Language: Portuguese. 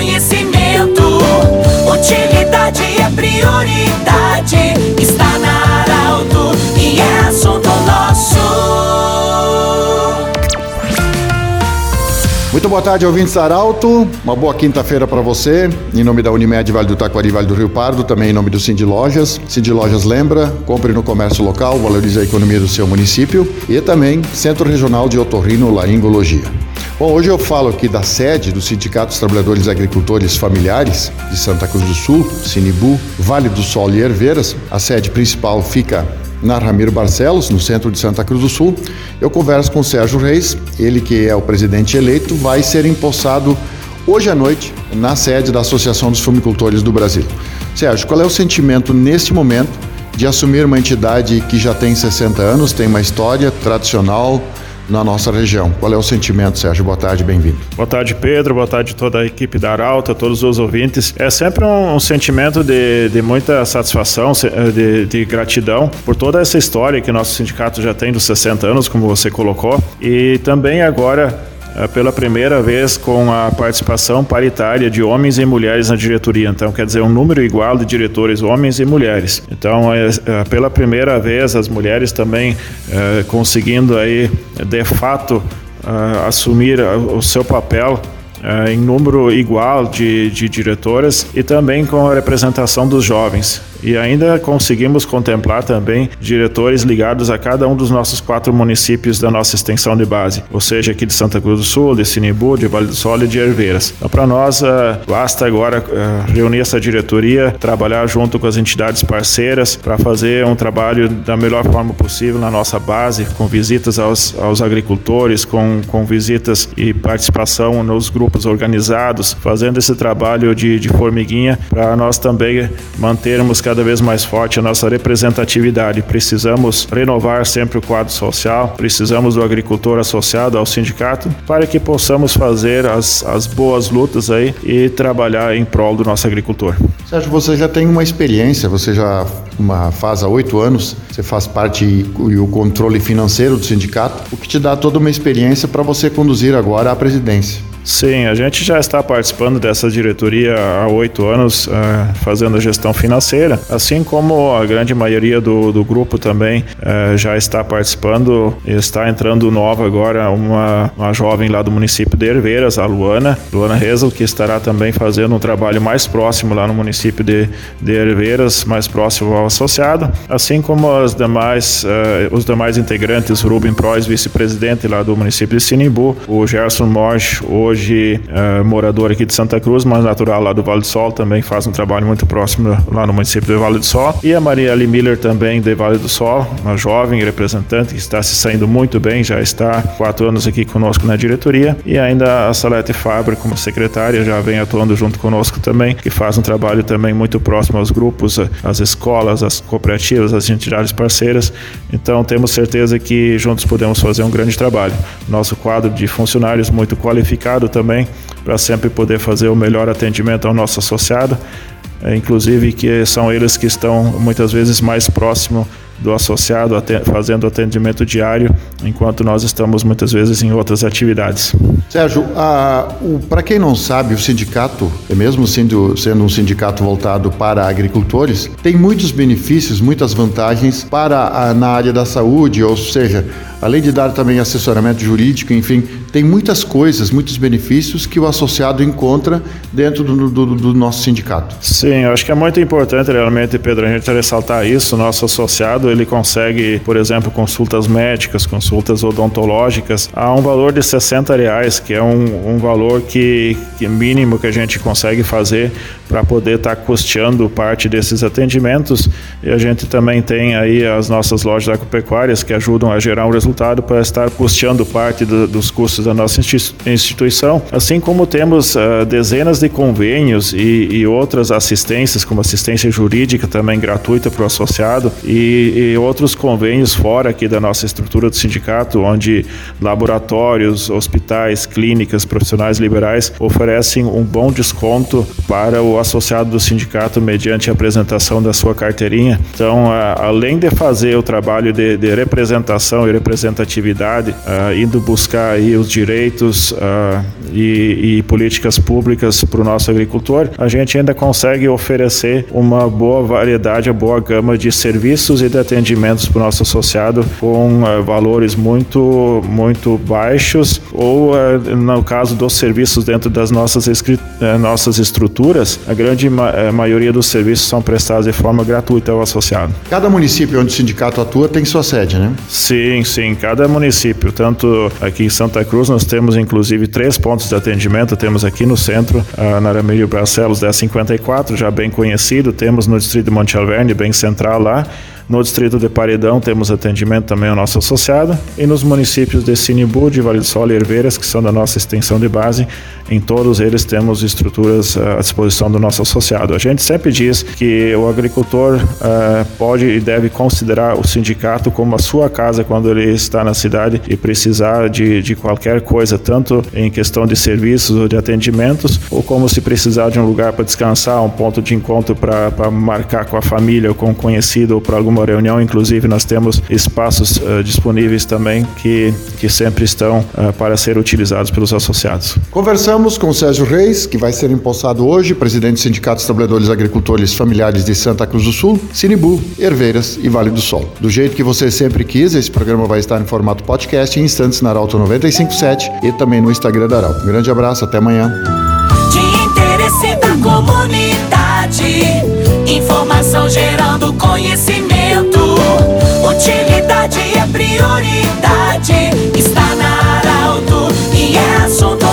conhecimento. Utilidade é prioridade. Está na Arauto e é assunto nosso. Muito boa tarde, ouvintes da Arauto. Uma boa quinta-feira para você. Em nome da Unimed Vale do Taquari, Vale do Rio Pardo, também em nome do Cindy Lojas. Cindy Lojas lembra, compre no comércio local, valorize a economia do seu município. E também Centro Regional de Otorrino Laringologia. Bom, hoje eu falo aqui da sede do Sindicato dos Trabalhadores Agricultores Familiares de Santa Cruz do Sul, Sinibu, Vale do Sol e Herveiras. A sede principal fica na Ramiro Barcelos, no centro de Santa Cruz do Sul. Eu converso com o Sérgio Reis, ele que é o presidente eleito, vai ser empossado hoje à noite na sede da Associação dos Fumicultores do Brasil. Sérgio, qual é o sentimento neste momento de assumir uma entidade que já tem 60 anos, tem uma história tradicional, na nossa região. Qual é o sentimento, Sérgio? Boa tarde, bem-vindo. Boa tarde, Pedro. Boa tarde toda a equipe da Arauta, todos os ouvintes. É sempre um, um sentimento de, de, muita satisfação, de, de, gratidão por toda essa história que nosso sindicato já tem dos 60 anos, como você colocou, e também agora pela primeira vez com a participação paritária de homens e mulheres na diretoria. Então, quer dizer, um número igual de diretores homens e mulheres. Então, é, é, pela primeira vez, as mulheres também é, conseguindo aí, de fato, é, assumir o seu papel em número igual de, de diretoras e também com a representação dos jovens. E ainda conseguimos contemplar também diretores ligados a cada um dos nossos quatro municípios da nossa extensão de base, ou seja, aqui de Santa Cruz do Sul, de Sinibu, de Vale do Sol e de Herveiras. Então, para nós, uh, basta agora uh, reunir essa diretoria, trabalhar junto com as entidades parceiras para fazer um trabalho da melhor forma possível na nossa base, com visitas aos, aos agricultores, com, com visitas e participação nos grupos organizados, fazendo esse trabalho de, de formiguinha para nós também mantermos cada vez mais forte a nossa representatividade. Precisamos renovar sempre o quadro social, precisamos do agricultor associado ao sindicato para que possamos fazer as, as boas lutas aí e trabalhar em prol do nosso agricultor. Sérgio, você já tem uma experiência, você já uma, faz há oito anos, você faz parte e o controle financeiro do sindicato, o que te dá toda uma experiência para você conduzir agora a presidência. Sim, a gente já está participando dessa diretoria há oito anos, uh, fazendo a gestão financeira, assim como a grande maioria do, do grupo também uh, já está participando. Está entrando nova agora uma, uma jovem lá do município de Herveiras, a Luana, Luana que estará também fazendo um trabalho mais próximo lá no município de, de Herveiras, mais próximo ao associado, assim como as demais, uh, os demais integrantes, Rubem Prois, vice-presidente lá do município de Sinimbu, o Gerson Morge, hoje hoje é, morador aqui de Santa Cruz, mas natural lá do Vale do Sol, também faz um trabalho muito próximo lá no município do Vale do Sol. E a Maria Ali Miller também de Vale do Sol, uma jovem representante que está se saindo muito bem, já está quatro anos aqui conosco na diretoria. E ainda a Salete Fabre como secretária já vem atuando junto conosco também, que faz um trabalho também muito próximo aos grupos, às escolas, às cooperativas, às entidades parceiras. Então temos certeza que juntos podemos fazer um grande trabalho. Nosso quadro de funcionários muito qualificado também, para sempre poder fazer o melhor atendimento ao nosso associado, é, inclusive que são eles que estão muitas vezes mais próximo do associado fazendo atendimento diário, enquanto nós estamos muitas vezes em outras atividades. Sérgio, para quem não sabe, o sindicato, é mesmo sendo, sendo um sindicato voltado para agricultores, tem muitos benefícios, muitas vantagens para a, na área da saúde, ou seja, além de dar também assessoramento jurídico, enfim, tem muitas coisas, muitos benefícios que o associado encontra dentro do, do, do nosso sindicato. Sim, eu acho que é muito importante realmente, Pedro, a gente ressaltar isso. Nosso associado ele consegue, por exemplo, consultas médicas, consultas odontológicas a um valor de 60 reais, que é um, um valor que, que mínimo que a gente consegue fazer para poder estar tá custeando parte desses atendimentos. E a gente também tem aí as nossas lojas agropecuárias que ajudam a gerar um resultado para estar custeando parte do, dos custos da nossa instituição, assim como temos uh, dezenas de convênios e, e, outras assistências, como assistência jurídica também gratuita para o associado e, e, outros convênios fora aqui da nossa estrutura do sindicato, onde laboratórios, hospitais, clínicas, profissionais liberais oferecem um bom desconto para o associado do sindicato mediante apresentação da sua carteirinha. Então, além de fazer o trabalho de, de representação e representatividade, indo buscar aí os direitos e, e políticas públicas para o nosso agricultor, a gente ainda consegue oferecer uma boa variedade, uma boa gama de serviços e de atendimentos para o nosso associado com valores muito, muito baixos ou, no caso dos serviços dentro das nossas, nossas estruturas, a grande ma maioria dos serviços são prestados de forma gratuita ao associado. Cada município onde o sindicato atua tem sua sede, né? Sim, sim. Cada município, tanto aqui em Santa Cruz, nós temos inclusive três pontos de atendimento. Temos aqui no centro, na Aramilho Barcelos 1054, já bem conhecido. Temos no distrito de Monte Alverne, bem central lá. No distrito de Paredão temos atendimento também ao nosso associado e nos municípios de Sinibu, de Vale do Sol e Herveiras, que são da nossa extensão de base, em todos eles temos estruturas eh, à disposição do nosso associado. A gente sempre diz que o agricultor uh, pode e deve considerar o sindicato como a sua casa quando ele está na cidade e precisar de, de qualquer coisa, tanto em questão de serviços ou de atendimentos, ou como se precisar de um lugar para descansar, um ponto de encontro para marcar com a família ou com um conhecido ou para alguma uma reunião. Inclusive, nós temos espaços uh, disponíveis também que, que sempre estão uh, para ser utilizados pelos associados. Conversamos com Sérgio Reis, que vai ser empossado hoje, presidente presidente do Sindicato dos Trabalhadores Agricultores Familiares de Santa Cruz do Sul, Sinibu, Herveiras e Vale do Sol. Do jeito que você sempre quis, esse programa vai estar em formato podcast em instantes na Arauto 957 e também no Instagram da Arauto. Um grande abraço, até amanhã. De interesse da comunidade, informação gerando conhecimento, utilidade é prioridade, está na Arauto e é assunto